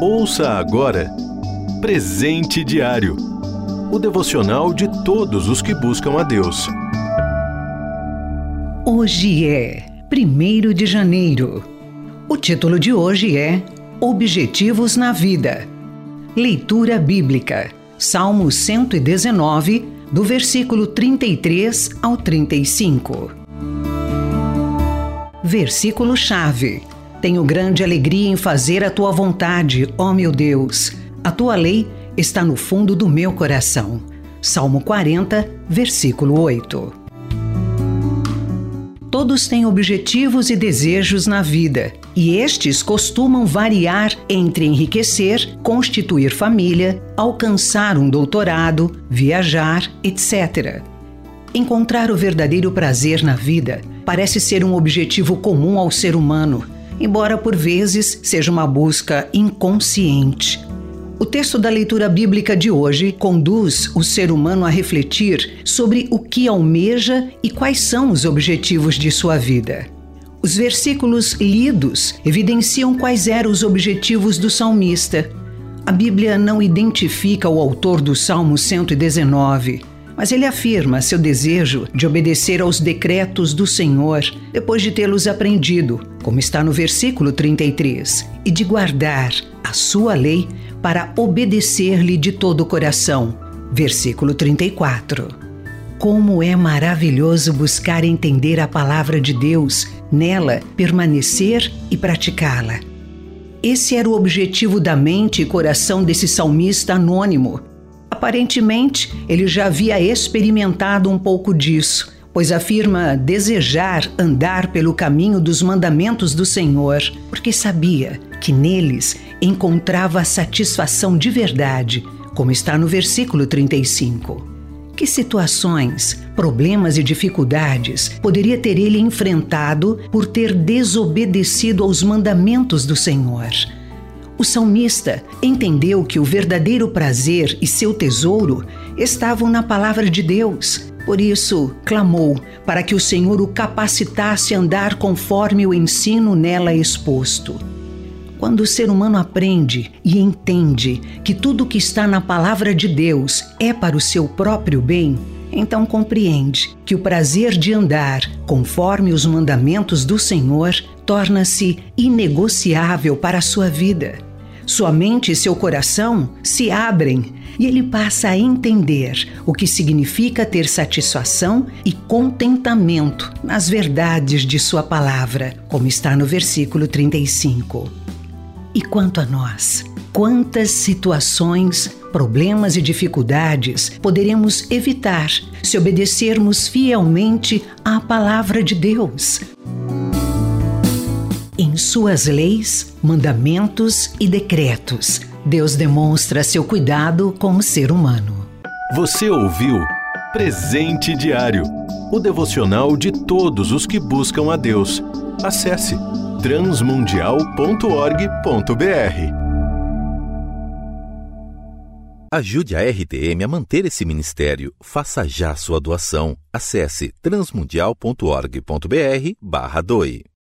Ouça agora Presente Diário o devocional de todos os que buscam a Deus. Hoje é 1 de janeiro. O título de hoje é Objetivos na Vida. Leitura Bíblica, Salmo 119, do versículo 33 ao 35. Versículo-chave. Tenho grande alegria em fazer a tua vontade, ó meu Deus. A tua lei está no fundo do meu coração. Salmo 40, versículo 8. Todos têm objetivos e desejos na vida, e estes costumam variar entre enriquecer, constituir família, alcançar um doutorado, viajar, etc. Encontrar o verdadeiro prazer na vida parece ser um objetivo comum ao ser humano embora por vezes seja uma busca inconsciente. O texto da leitura bíblica de hoje conduz o ser humano a refletir sobre o que almeja e quais são os objetivos de sua vida. Os versículos lidos evidenciam quais eram os objetivos do salmista. A Bíblia não identifica o autor do Salmo 119 mas ele afirma seu desejo de obedecer aos decretos do Senhor depois de tê-los aprendido, como está no versículo 33, e de guardar a sua lei para obedecer-lhe de todo o coração. Versículo 34. Como é maravilhoso buscar entender a palavra de Deus, nela permanecer e praticá-la. Esse era o objetivo da mente e coração desse salmista anônimo, Aparentemente, ele já havia experimentado um pouco disso, pois afirma desejar andar pelo caminho dos mandamentos do Senhor, porque sabia que neles encontrava satisfação de verdade, como está no versículo 35. Que situações, problemas e dificuldades poderia ter ele enfrentado por ter desobedecido aos mandamentos do Senhor? O salmista entendeu que o verdadeiro prazer e seu tesouro estavam na palavra de Deus. Por isso, clamou para que o Senhor o capacitasse a andar conforme o ensino nela exposto. Quando o ser humano aprende e entende que tudo que está na palavra de Deus é para o seu próprio bem, então compreende que o prazer de andar conforme os mandamentos do Senhor torna-se inegociável para a sua vida. Sua mente e seu coração se abrem e ele passa a entender o que significa ter satisfação e contentamento nas verdades de Sua palavra, como está no versículo 35. E quanto a nós? Quantas situações, problemas e dificuldades poderemos evitar se obedecermos fielmente à palavra de Deus? Suas leis, mandamentos e decretos, Deus demonstra seu cuidado com o ser humano. Você ouviu Presente Diário o devocional de todos os que buscam a Deus. Acesse transmundial.org.br. Ajude a RTM a manter esse ministério. Faça já sua doação. Acesse transmundial.org.br/doe.